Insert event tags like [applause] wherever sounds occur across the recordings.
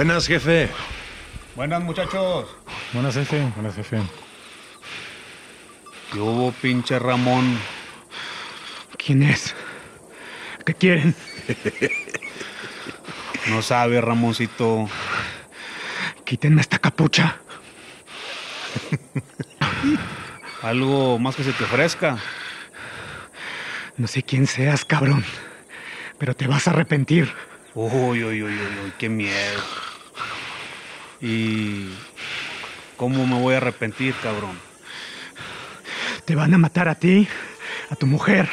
Buenas, jefe. Buenas muchachos. Buenas, jefe. Buenas, jefe. ¿Qué hubo, pinche Ramón? ¿Quién es? ¿Qué quieren? No sabe, Ramoncito. Quítenme esta capucha. Algo más que se te ofrezca. No sé quién seas, cabrón. Pero te vas a arrepentir. Uy, uy, uy, uy, uy, qué miedo. ¿Y cómo me voy a arrepentir, cabrón? Te van a matar a ti, a tu mujer,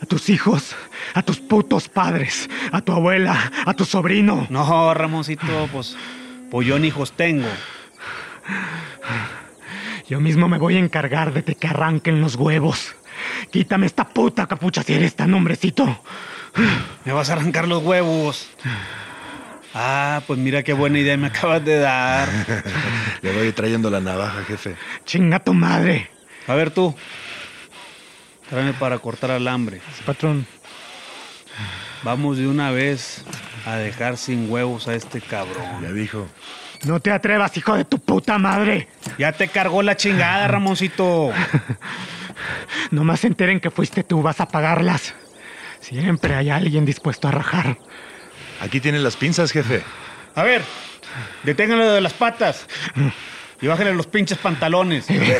a tus hijos, a tus putos padres, a tu abuela, a tu sobrino. No, Ramoncito, pues, pues yo ni hijos tengo. Yo mismo me voy a encargar de que arranquen los huevos. Quítame esta puta capucha si eres tan hombrecito. Me vas a arrancar los huevos. Ah, pues mira qué buena idea me acabas de dar. [laughs] Le voy trayendo la navaja, jefe. Chinga tu madre. A ver tú. Tráeme para cortar alambre. Patrón. Vamos de una vez a dejar sin huevos a este Ya cabrón. dijo. No te atrevas, hijo de tu puta madre. Ya te cargó la chingada, Ramoncito. [laughs] Nomás se enteren que fuiste tú, vas a pagarlas. Siempre hay alguien dispuesto a rajar. Aquí tiene las pinzas, jefe. A ver, deténganlo de las patas. Y bájenle los pinches pantalones. ¡Eh,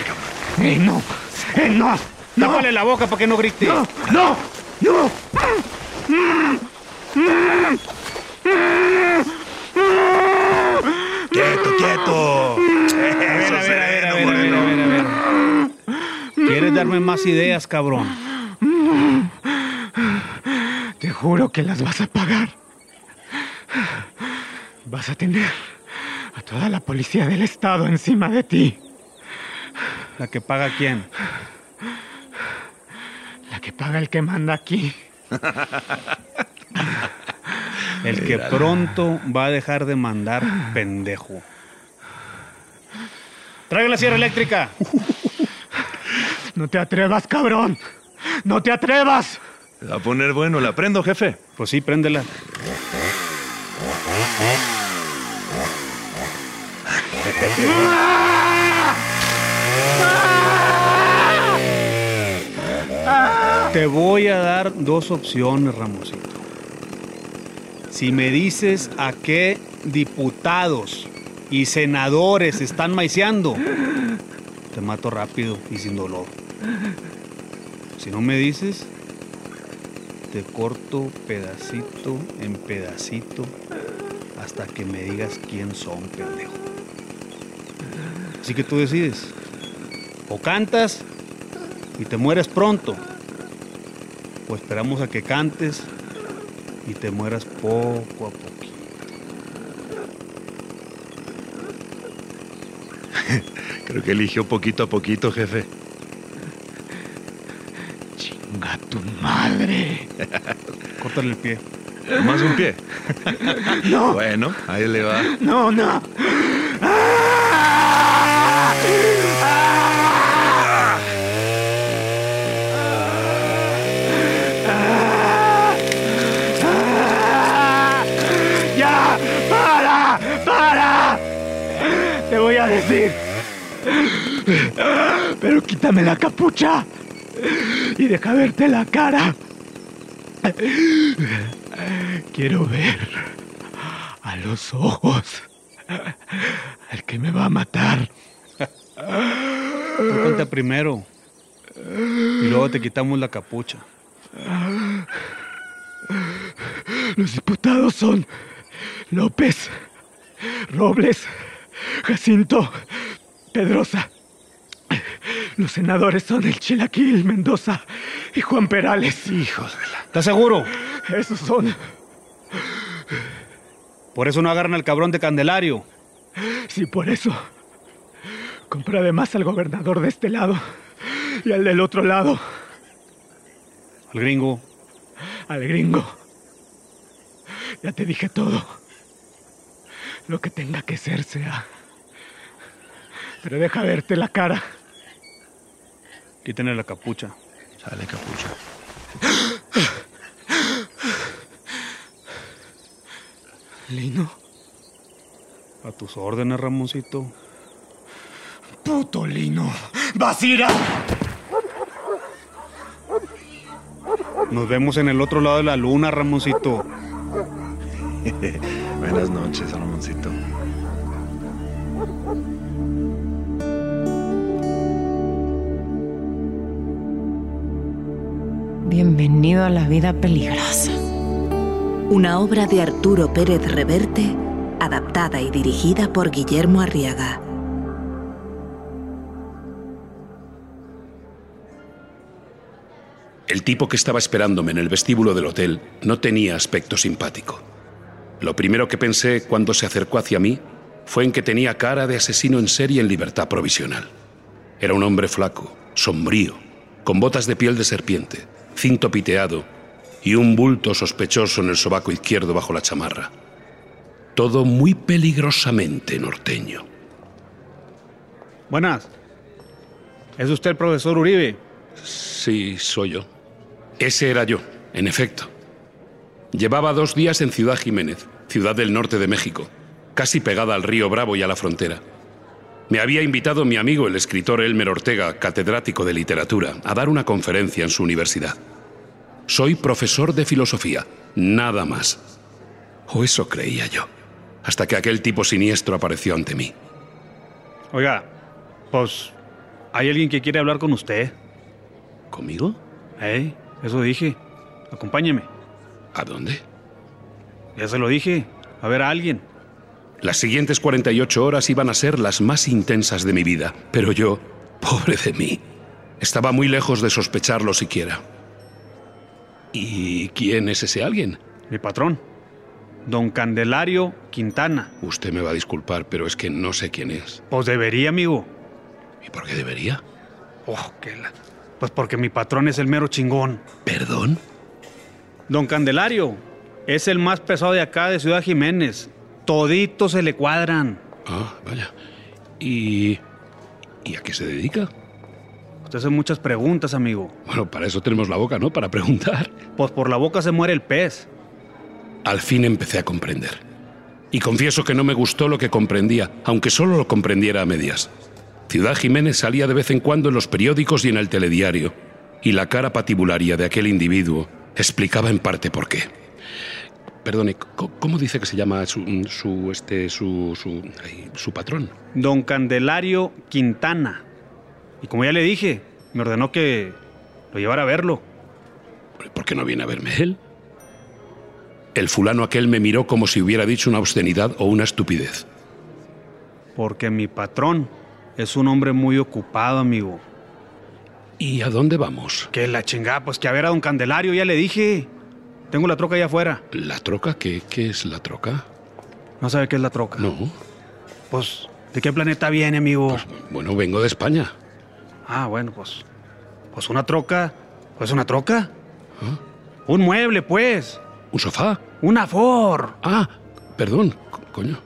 no! ¡Eh, no! ¡No! Tápale la boca para que no grite. ¡No! ¡No! ¡No! ¡Quieto, quieto! A ver, a ver, a ver, a ver, a ver, a ver, a ver. ¿Quieres darme más ideas, cabrón? Te juro que las vas a pagar. Vas a tener a toda la policía del estado encima de ti. ¿La que paga quién? La que paga el que manda aquí. El que pronto va a dejar de mandar pendejo. Traiga la sierra eléctrica. No te atrevas, cabrón. No te atrevas. Va a poner bueno. ¿La prendo, jefe? Pues sí, préndela. Te voy a dar dos opciones, Ramosito. Si me dices a qué diputados y senadores están maiceando, te mato rápido y sin dolor. Si no me dices, te corto pedacito en pedacito hasta que me digas quién son, pendejo. Así que tú decides. O cantas y te mueres pronto. O esperamos a que cantes y te mueras poco a poquito. [laughs] Creo que eligió poquito a poquito, jefe. Chinga tu madre. [laughs] Córtale el pie. Más un pie. [laughs] No, Bueno, ahí le va. no, no. ¡Ya! ¡Para! ¡Para! Te voy a decir. Pero quítame la capucha y deja verte la cara. [laughs] Quiero ver a los ojos al que me va a matar. Tú cuenta primero. Y luego te quitamos la capucha. Los diputados son López, Robles, Jacinto, Pedrosa, Los senadores son el Chilaquil, Mendoza y Juan Perales. Hijos de la... ¿Estás seguro? Esos son. Por eso no agarran al cabrón de Candelario. Sí, por eso. Compré además al gobernador de este lado y al del otro lado, Al gringo. al gringo. Ya te dije todo. Lo que tenga que ser sea. Pero deja verte la cara. Quítenle la capucha. Sale capucha. Lino, A tus órdenes, Ramoncito. puto Lino. ¡Basira! Nos vemos en el otro lado de la luna, Ramoncito. [laughs] Buenas noches, Ramoncito. Bienvenido a la vida peligrosa. Una obra de Arturo Pérez Reverte, adaptada y dirigida por Guillermo Arriaga. El tipo que estaba esperándome en el vestíbulo del hotel no tenía aspecto simpático. Lo primero que pensé cuando se acercó hacia mí fue en que tenía cara de asesino en serie en libertad provisional. Era un hombre flaco, sombrío, con botas de piel de serpiente, cinto piteado y un bulto sospechoso en el sobaco izquierdo bajo la chamarra. Todo muy peligrosamente norteño. Buenas. ¿Es usted el profesor Uribe? Sí, soy yo. Ese era yo, en efecto. Llevaba dos días en Ciudad Jiménez, ciudad del norte de México, casi pegada al río Bravo y a la frontera. Me había invitado mi amigo, el escritor Elmer Ortega, catedrático de literatura, a dar una conferencia en su universidad. Soy profesor de filosofía, nada más. O eso creía yo, hasta que aquel tipo siniestro apareció ante mí. Oiga, pues hay alguien que quiere hablar con usted. ¿Conmigo? ¿Eh? Eso dije. Acompáñeme. ¿A dónde? Ya se lo dije. A ver a alguien. Las siguientes 48 horas iban a ser las más intensas de mi vida, pero yo, pobre de mí, estaba muy lejos de sospecharlo siquiera. ¿Y quién es ese alguien? Mi patrón. Don Candelario Quintana. Usted me va a disculpar, pero es que no sé quién es. Pues debería, amigo. ¿Y por qué debería? Oh, qué la... Pues porque mi patrón es el mero chingón. ¿Perdón? Don Candelario es el más pesado de acá de Ciudad Jiménez. Toditos se le cuadran. Ah, vaya. ¿Y... ¿Y a qué se dedica? Usted hace muchas preguntas, amigo. Bueno, para eso tenemos la boca, ¿no? Para preguntar. Pues por la boca se muere el pez. Al fin empecé a comprender. Y confieso que no me gustó lo que comprendía, aunque solo lo comprendiera a medias. Ciudad Jiménez salía de vez en cuando en los periódicos y en el telediario, y la cara patibularia de aquel individuo explicaba en parte por qué. Perdone, ¿cómo dice que se llama su, su este, su, su, su patrón? Don Candelario Quintana. Y como ya le dije, me ordenó que lo llevara a verlo. ¿Por qué no viene a verme él? El fulano aquel me miró como si hubiera dicho una obscenidad o una estupidez. Porque mi patrón es un hombre muy ocupado, amigo. ¿Y a dónde vamos? Que la chingada, pues que a ver a don Candelario, ya le dije. Tengo la troca allá afuera. ¿La troca? ¿Qué, qué es la troca? ¿No sabe qué es la troca? No. Pues, ¿de qué planeta viene, amigo? Bueno, vengo de España. Ah, bueno, pues. Pues una troca. Pues una troca. Un mueble, pues. ¿Un sofá? Una Ford. Ah, perdón, co- coño.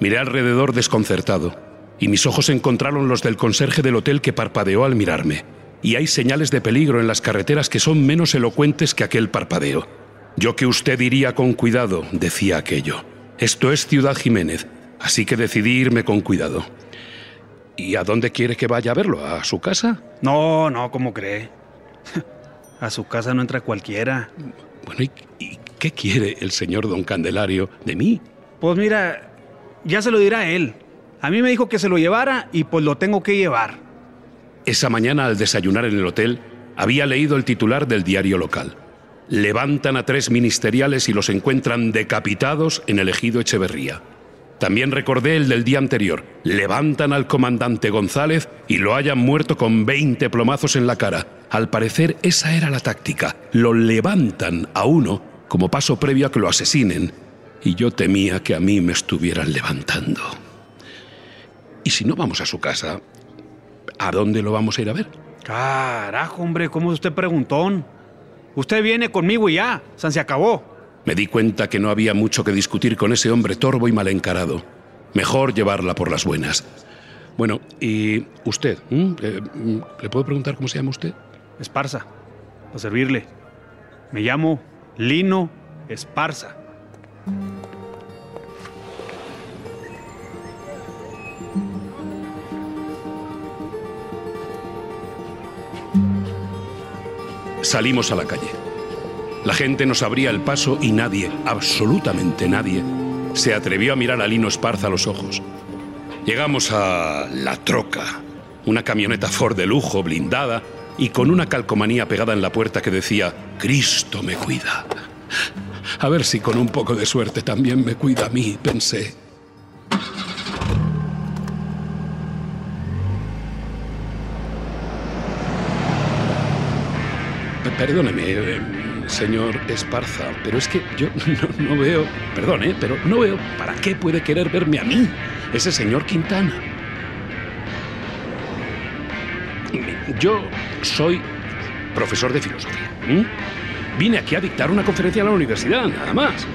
Miré alrededor desconcertado y mis ojos encontraron los del conserje del hotel que parpadeó al mirarme. Y hay señales de peligro en las carreteras que son menos elocuentes que aquel parpadeo. Yo que usted iría con cuidado, decía aquello. Esto es Ciudad Jiménez, así que decidí irme con cuidado. ¿Y a dónde quiere que vaya a verlo? ¿A su casa? No, no, ¿cómo cree? [laughs] A su casa no entra cualquiera. Bueno, ¿y, y qué quiere el señor don Candelario de mí? Pues mira, ya se lo dirá él. A mí me dijo que se lo llevara y pues lo tengo que llevar. Esa mañana al desayunar en el hotel, había leído el titular del diario local. Levantan a tres ministeriales y los encuentran decapitados en el ejido Echeverría. También recordé el del día anterior. Levantan al comandante González y lo hayan muerto con 20 plomazos en la cara. Al parecer esa era la táctica. Lo levantan a uno como paso previo a que lo asesinen. Y yo temía que a mí me estuvieran levantando. Y si no vamos a su casa, ¿a dónde lo vamos a ir a ver? Carajo, hombre, ¿cómo es usted preguntón? Usted viene conmigo y ya, San se acabó. Me di cuenta que no había mucho que discutir con ese hombre torvo y mal encarado. Mejor llevarla por las buenas. Bueno, ¿y usted? Eh, ¿Le puedo preguntar cómo se llama usted? Esparza, para servirle. Me llamo Lino Esparza. Salimos a la calle. La gente nos abría el paso y nadie, absolutamente nadie, se atrevió a mirar a Lino Esparza a los ojos. Llegamos a La Troca, una camioneta Ford de lujo, blindada, y con una calcomanía pegada en la puerta que decía, Cristo me cuida. A ver si con un poco de suerte también me cuida a mí, pensé. Perdóneme, eh, señor Esparza, pero es que yo [laughs] no, veo, perdón, eh, pero no veo para qué puede querer verme a mí, ese señor Quintana. Yo soy profesor de filosofía. Vine aquí a dictar una conferencia a la universidad, nada más.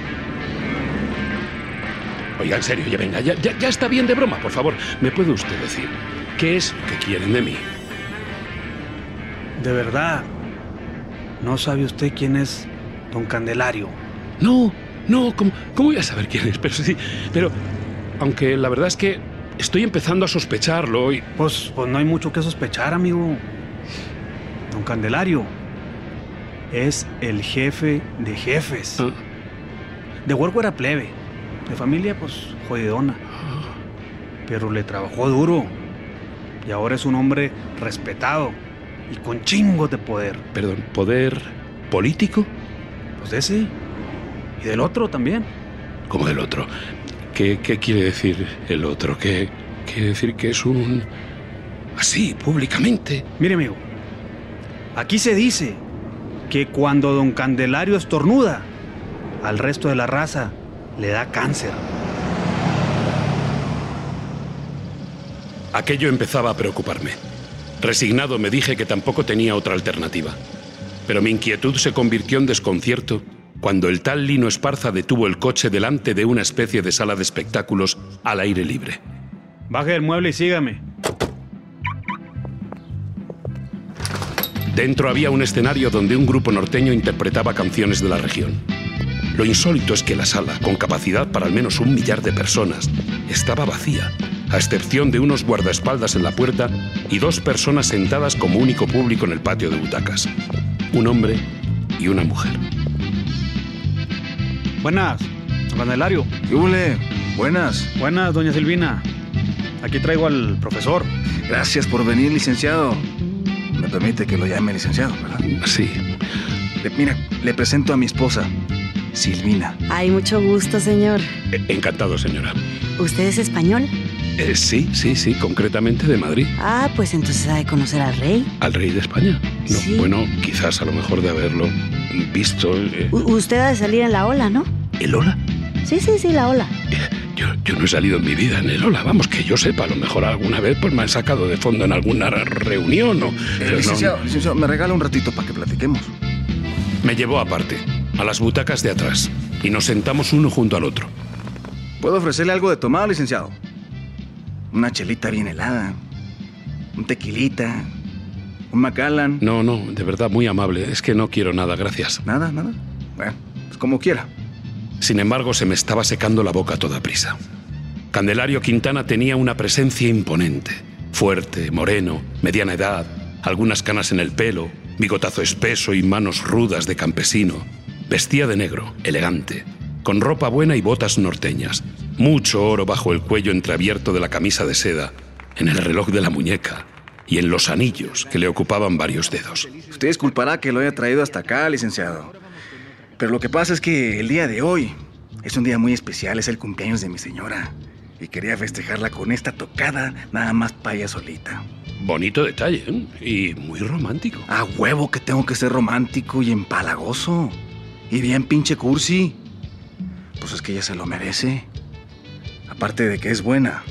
Oiga, en serio, ya venga, ya está bien de broma, por favor. ¿Me puede usted decir qué es lo que quieren de mí? De verdad, ¿no sabe usted quién es don Candelario? No, no, ¿cómo, cómo voy a saber quién es? [laughs] Pero sí, pero aunque la verdad es que estoy empezando a sospecharlo y... Pues, pues no hay mucho que sospechar, amigo. Don Candelario es el jefe de jefes. Ah, De huerco era plebe. De familia, pues, jodidona. Pero le trabajó duro. Y ahora es un hombre respetado y con chingos de poder. perdón, ¿poder político? Pues de ese y del otro también. Como del otro. ¿Qué, qué quiere decir el otro? ¿Qué quiere decir que es un... así, públicamente? Mire, amigo, aquí se dice que cuando don Candelario estornuda, al resto de la raza le da cáncer. Aquello empezaba a preocuparme. Resignado me dije que tampoco tenía otra alternativa. Pero mi inquietud se convirtió en desconcierto cuando el tal Lino Esparza detuvo el coche delante de una especie de sala de espectáculos al aire libre. Baje del mueble y sígame. Dentro había un escenario donde un grupo norteño interpretaba canciones de la región. Lo insólito es que la sala, con capacidad para al menos un millar de personas, estaba vacía, a excepción de unos guardaespaldas en la puerta y dos personas sentadas como único público en el patio de butacas. Un hombre y una mujer. Buenas, don Candelario. ¿Qué hule? Buenas. Buenas, doña Silvina. Aquí traigo al profesor. Gracias por venir, licenciado. Me permite que lo llame licenciado, ¿verdad? Sí, Le- mira, le presento a mi esposa, Silvina. Hay mucho gusto, señor. e- encantado, señora. ¿Usted es español? Eh, sí, sí, sí, concretamente de Madrid. Ah, pues entonces ha de conocer al rey. ¿Al rey de España? No, Sí. bueno, quizás a lo mejor de haberlo visto. eh, usted ha de salir en la ola, ¿no? ¿El Ola? Sí, sí, sí, la ola. Yo, yo no he salido en mi vida en el Ola, vamos, que yo sepa, a lo mejor alguna vez pues me han sacado de fondo en alguna re- reunión o... Eh, pero no- licenciado, licenciado, me regala un ratito para que platiquemos. Me llevó aparte, a las butacas de atrás, y nos sentamos uno junto al otro. ¿Puedo ofrecerle algo de tomar, licenciado? Una chelita bien helada, un tequilita, un Macallan. No, no, de verdad, muy amable, es que no quiero nada, gracias. Nada, nada. Bueno, pues como quiera. Sin embargo, se me estaba secando la boca a toda prisa. Candelario Quintana tenía una presencia imponente. Fuerte, moreno, mediana edad, algunas canas en el pelo, bigotazo espeso y manos rudas de campesino. Vestía de negro, elegante, con ropa buena y botas norteñas. Mucho oro bajo el cuello entreabierto de la camisa de seda, en el reloj de la muñeca y en los anillos que le ocupaban varios dedos. Usted disculpará que lo haya traído hasta acá, licenciado. Pero lo que pasa es que el día de hoy es un día muy especial, es el cumpleaños de mi señora. Y quería festejarla con esta tocada, nada más ella solita. Bonito detalle, ¿eh? Y muy romántico. A huevo que tengo que ser romántico y empalagoso. Y bien pinche cursi. Pues es que ella se lo merece. Aparte de que es buena.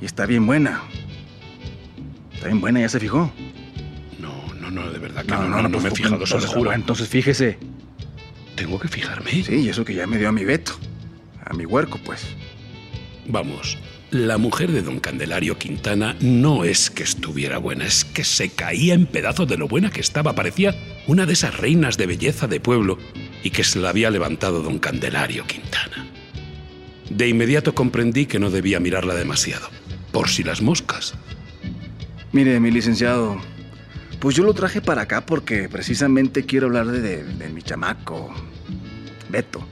Y está bien buena. Está bien buena, ya se fijó. No, no, no, de verdad que no, no, no, me he pues, fijado, se lo entonces, juro. Entonces fíjese. Tengo que fijarme. Sí, y eso que ya me dio a mi Beto. A mi huerco, pues. Vamos, la mujer de don Candelario Quintana no es que estuviera buena, es que se caía en pedazos de lo buena que estaba. Parecía una de esas reinas de belleza de pueblo y que se la había levantado don Candelario Quintana. De inmediato comprendí que no debía mirarla demasiado, por si las moscas. Mire, mi licenciado, pues yo lo traje para acá porque precisamente quiero hablar de, de- de mi chamaco, Beto.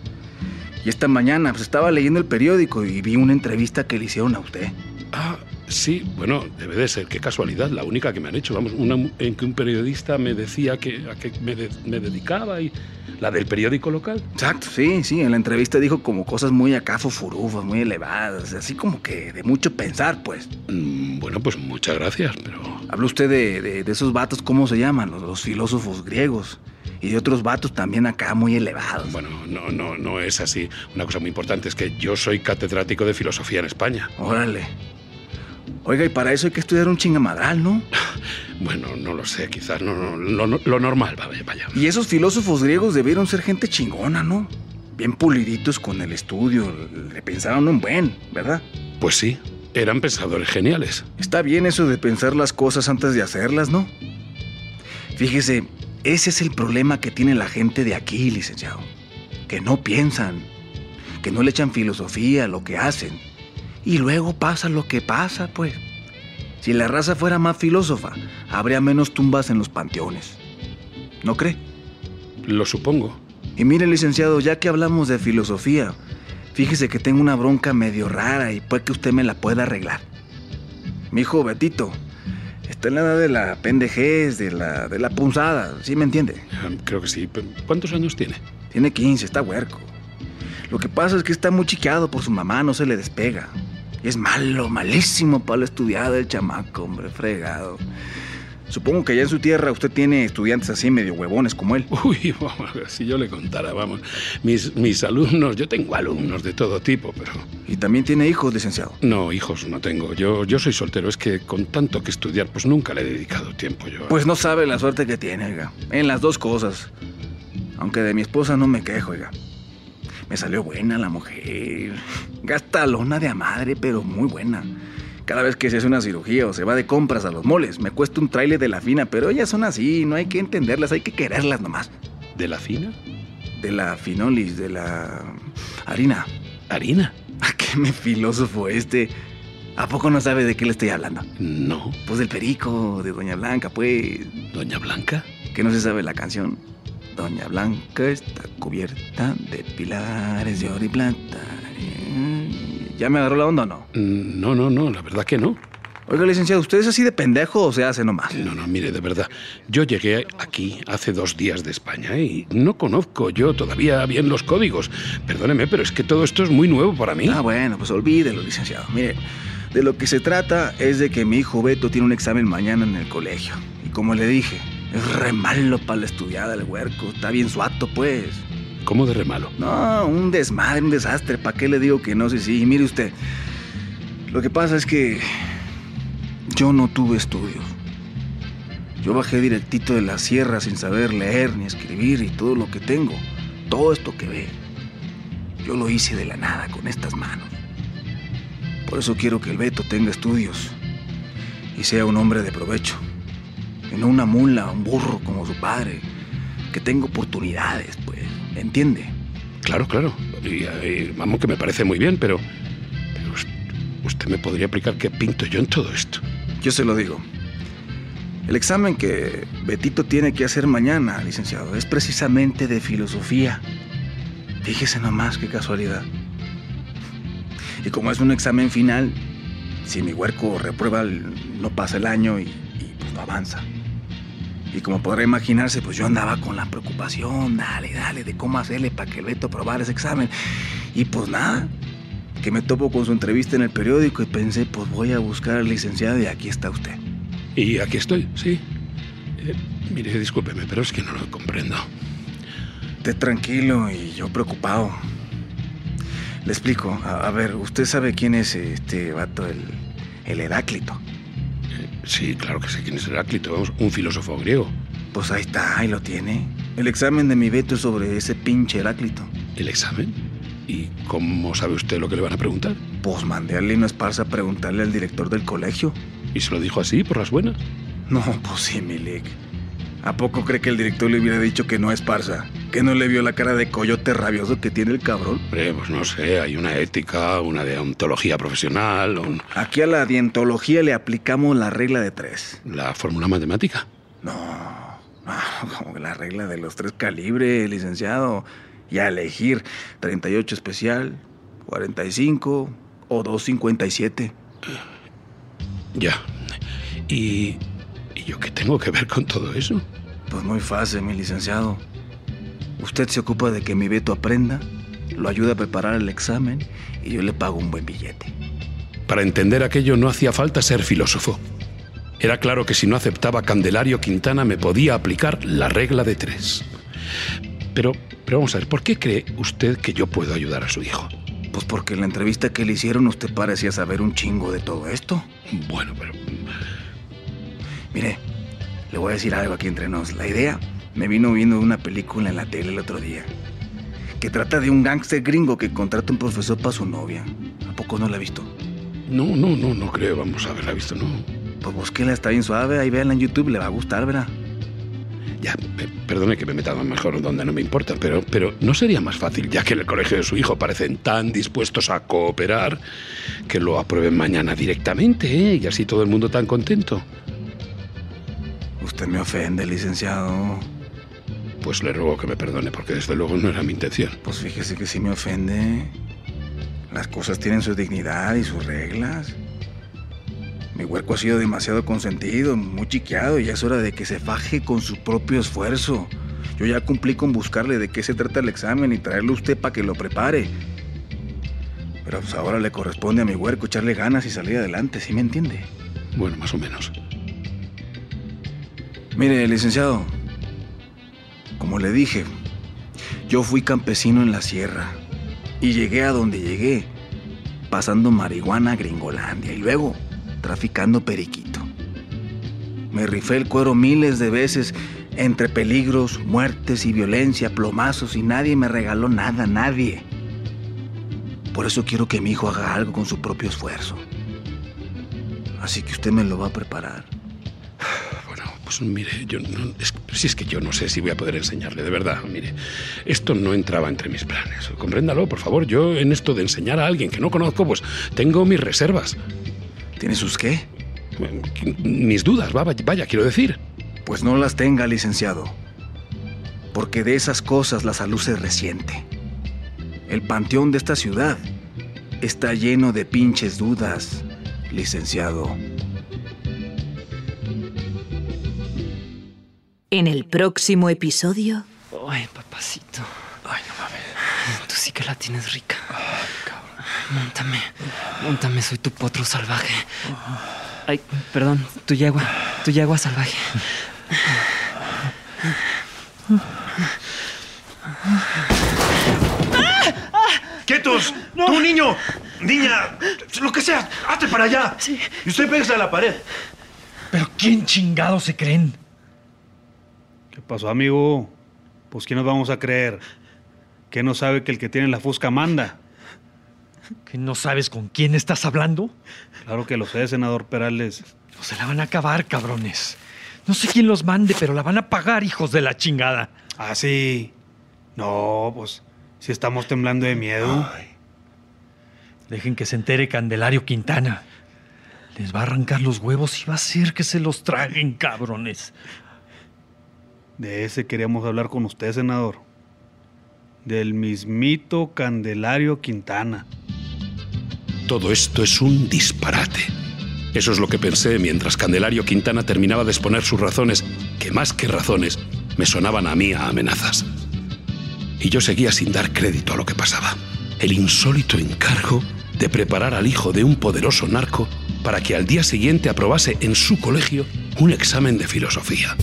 Y esta mañana pues, estaba leyendo el periódico y vi una entrevista que le hicieron a usted. Ah, sí, bueno, debe de ser, qué casualidad, la única que me han hecho, vamos, una en que un periodista me decía que, a qué me, de- me dedicaba y la del periódico local. Exacto, sí, sí, en la entrevista dijo como cosas muy acá furufas, muy elevadas, así como que de mucho pensar, pues. Mm, Bueno, pues muchas gracias, pero Habla usted de, de- de esos vatos, ¿cómo se llaman? Los, los filósofos griegos. Y de otros vatos también acá muy elevados. bueno, no, no, no es así. Una cosa muy importante es que yo soy catedrático de filosofía en España. Órale. Oiga, y para eso hay que estudiar un chingamadral, ¿no? [sighs] Bueno, no lo sé, quizás no, no, lo, no- lo normal, vaya, vaya. Y esos filósofos griegos debieron ser gente chingona, ¿no? Bien puliditos con el estudio, le pensaron un buen, ¿verdad? Pues sí, eran pensadores geniales. Está bien eso de pensar las cosas antes de hacerlas, ¿no? Fíjese, ese es el problema que tiene la gente de aquí, licenciado. Que no piensan, que no le echan filosofía a lo que hacen. Y luego pasa lo que pasa, pues. Si la raza fuera más filósofa, habría menos tumbas en los panteones. ¿No cree? Lo supongo. Y mire, licenciado, ya que hablamos de filosofía, fíjese que tengo una bronca medio rara y puede que usted me la pueda arreglar. Mi hijo Betito está en la edad de la pendejez, de la, de la punzada, ¿sí me entiende? Eh, Creo que sí. Pero, ¿Cuántos años tiene? Tiene 15, está huerco. Lo que pasa es que está muy chiqueado por su mamá, no se le despega. Es malo, malísimo para la estudiada el chamaco, hombre, fregado. Supongo que allá en su tierra usted tiene estudiantes así medio huevones como él. Uy, [laughs] vamos, si yo le contara, vamos. Mis, mis alumnos, yo tengo alumnos de todo tipo, pero... Y también tiene hijos, licenciado. No, hijos no tengo. Yo, yo soy soltero. Es que con tanto que estudiar, pues nunca le he dedicado tiempo yo. Pues no sabe la suerte que tiene, oiga. En las dos cosas. Aunque de mi esposa no me quejo, oiga. Me salió buena la mujer. Gastalona de a madre, pero muy buena. Cada vez que se hace una cirugía o se va de compras a los moles, me cuesta un trailer de la fina, pero ellas son así, no hay que entenderlas, hay que quererlas nomás. ¿De la fina? De la finolis, de la harina. ¿Harina? ¿A [laughs] qué me filósofo este? ¿A poco no sabe de qué le estoy hablando? No. Pues del perico, de Doña Blanca, pues. ¿Doña Blanca? que no se sabe la canción. Doña Blanca está cubierta de pilares de oro y plata. Eh, ¿Ya me agarró la onda o no? Mm, No, no, no, la verdad que no. Oiga, licenciado, ¿usted es así de pendejo o se hace nomás? No, no, mire, de verdad. Yo llegué aquí hace dos días de España y no conozco yo todavía bien los códigos. Perdóneme, pero es que todo esto es muy nuevo para mí. Ah, bueno, pues olvídelo, licenciado. Mire, de lo que se trata es de que mi hijo Beto tiene un examen mañana en el colegio. Y como le dije, es re malo para la estudiada el huerco. Está bien suato, pues. ¿Cómo de re malo? No, un desmadre, un desastre. ¿Para qué le digo que no si? Y mire usted, lo que pasa es que yo no tuve estudios. Yo bajé directito de la sierra sin saber leer ni escribir y todo lo que tengo, todo esto que ve, yo lo hice de la nada con estas manos. Por eso quiero que el Beto tenga estudios y sea un hombre de provecho. Y no una mula, un burro como su padre, que tenga oportunidades, pues, ¿entiende? Claro, claro. Y, y, vamos, que me parece muy bien, pero. Pero us- usted me podría explicar qué pinto yo en todo esto. Yo se lo digo. El examen que Betito tiene que hacer mañana, licenciado, es precisamente de filosofía. Fíjese nomás qué casualidad. Y como es un examen final, si mi huerco reprueba, no pasa el año y, y, pues no avanza. Y como podrá imaginarse, pues yo andaba con la preocupación, dale, dale, de cómo hacerle para que el Beto aprobara ese examen. Y pues nada, que me topo con su entrevista en el periódico y pensé, pues voy a buscar al licenciado y aquí está usted. Y aquí estoy, sí. Eh, mire, discúlpeme, pero es que no lo comprendo. Usted tranquilo y yo preocupado. Le explico. A, a ver, usted sabe quién es este vato, el, el Heráclito. Sí, claro que sé quién es Heráclito, vamos, un filósofo griego. Pues ahí está, ahí lo tiene. El examen de mi veto es sobre ese pinche Heráclito. ¿El examen? ¿Y cómo sabe usted lo que le van a preguntar? Pues mandé a Lino Esparza a preguntarle al director del colegio. ¿Y se lo dijo así, por las buenas? No, pues sí, Milik. ¿A poco cree que el director le hubiera dicho que no es Esparza? ¿Que no le vio la cara de coyote rabioso que tiene el cabrón? Hombre, pues no sé, hay una ética, una deontología profesional, un- Aquí a la dientología le aplicamos la regla de tres. la fórmula matemática. No, no, como la regla de los tres calibres, licenciado. Y a elegir 38 especial, 45 o 257. Ya. ¿Y, ¿Y yo qué tengo que ver con todo eso? Pues muy fácil, mi licenciado. Usted se ocupa de que mi Beto aprenda, lo ayuda a preparar el examen y yo le pago un buen billete. Para entender aquello no hacía falta ser filósofo. Era claro que si no aceptaba Candelario Quintana me podía aplicar la regla de tres. Pero, pero vamos a ver, ¿por qué cree usted que yo puedo ayudar a su hijo? Pues porque en la entrevista que le hicieron usted parecía saber un chingo de todo esto. Bueno, pero Mire, le voy a decir algo aquí entre nos. La idea me vino viendo una película en la tele el otro día. Que trata de un gángster gringo que contrata un profesor para su novia. ¿A poco no la ha visto? no, no, no, no creo, vamos a haberla visto, no. Pues búsquela, está bien suave. Ahí véanla en YouTube, le va a gustar, ¿verdad? Ya, pe- perdone que me meta mejor donde no me importa, pero, pero ¿no sería más fácil, ya que en el colegio de su hijo parecen tan dispuestos a cooperar, que lo aprueben mañana directamente, ¿eh? Y así todo el mundo tan contento. Usted me ofende, licenciado. Pues le ruego que me perdone, porque desde luego no era mi intención. Pues fíjese que sí me ofende. Las cosas tienen su dignidad y sus reglas. Mi huerco ha sido demasiado consentido, muy chiqueado, y ya es hora de que se faje con su propio esfuerzo. Yo ya cumplí con buscarle de qué se trata el examen y traerle a usted para que lo prepare. Pero pues ahora le corresponde a mi huerco echarle ganas y salir adelante, ¿sí me entiende? Bueno, más o menos. Mire, licenciado, como le dije, yo fui campesino en la sierra y llegué a donde llegué, pasando marihuana a Gringolandia y luego traficando periquito. Me rifé el cuero miles de veces entre peligros, muertes y violencia, plomazos y nadie me regaló nada, nadie. Por eso quiero que mi hijo haga algo con su propio esfuerzo. Así que usted me lo va a preparar. Pues mire, yo no, es- si es que yo no sé si voy a poder enseñarle, de verdad, mire, esto no entraba entre mis planes. Compréndalo, por favor. Yo en esto de enseñar a alguien que no conozco, pues tengo mis reservas, ¿Tiene sus qué? mis dudas, va- vaya, quiero decir. Pues no las tenga, licenciado. Porque de esas cosas la salud se resiente. El panteón de esta ciudad está lleno de pinches dudas, licenciado. En el próximo episodio, Ay, papacito. Ay, no mames. Tú sí que la tienes rica. Móntame. Móntame, soy tu potro salvaje. Ay, perdón, tu yegua. Tu yegua salvaje. ¡Quietos! ¡Tú, niño! ¡Niña! ¡Lo que sea! ¡Hazte para allá! Y usted pégase a la pared. ¿Pero quién chingado se creen? ¿Qué pasó, amigo? Pues ¿quién nos vamos a creer? ¿Qué no sabe que el que tiene la fusca manda? ¿Que no sabes con quién estás hablando? Claro que lo sé, senador Perales. No se la van a acabar, cabrones. No sé quién los mande, pero la van a pagar, hijos de la chingada. Ah, sí. No, pues si estamos temblando de miedo. Dejen que se entere Candelario Quintana. Les va a arrancar los huevos y va a hacer que se los traguen, cabrones. De ese queríamos hablar con usted, senador. Del mismito Candelario Quintana. Todo esto es un disparate. Eso es lo que pensé mientras Candelario Quintana terminaba de exponer sus razones, que más que razones, me sonaban a mí a amenazas. Y yo seguía sin dar crédito a lo que pasaba. El insólito encargo de preparar al hijo de un poderoso narco para que al día siguiente aprobase en su colegio un examen de filosofía.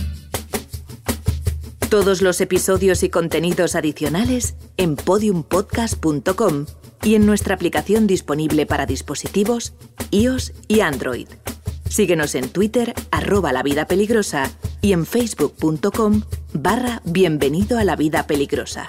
Todos los episodios y contenidos adicionales en podiumpodcast.com y en nuestra aplicación disponible para dispositivos iOS y Android. Síguenos en Twitter, arroba la peligrosa y en facebook.com barra bienvenido a la vida peligrosa.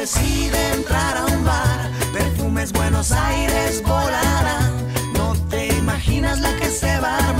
Decide entrar a un bar, perfumes Buenos Aires volarán. No te imaginas la que se va a armar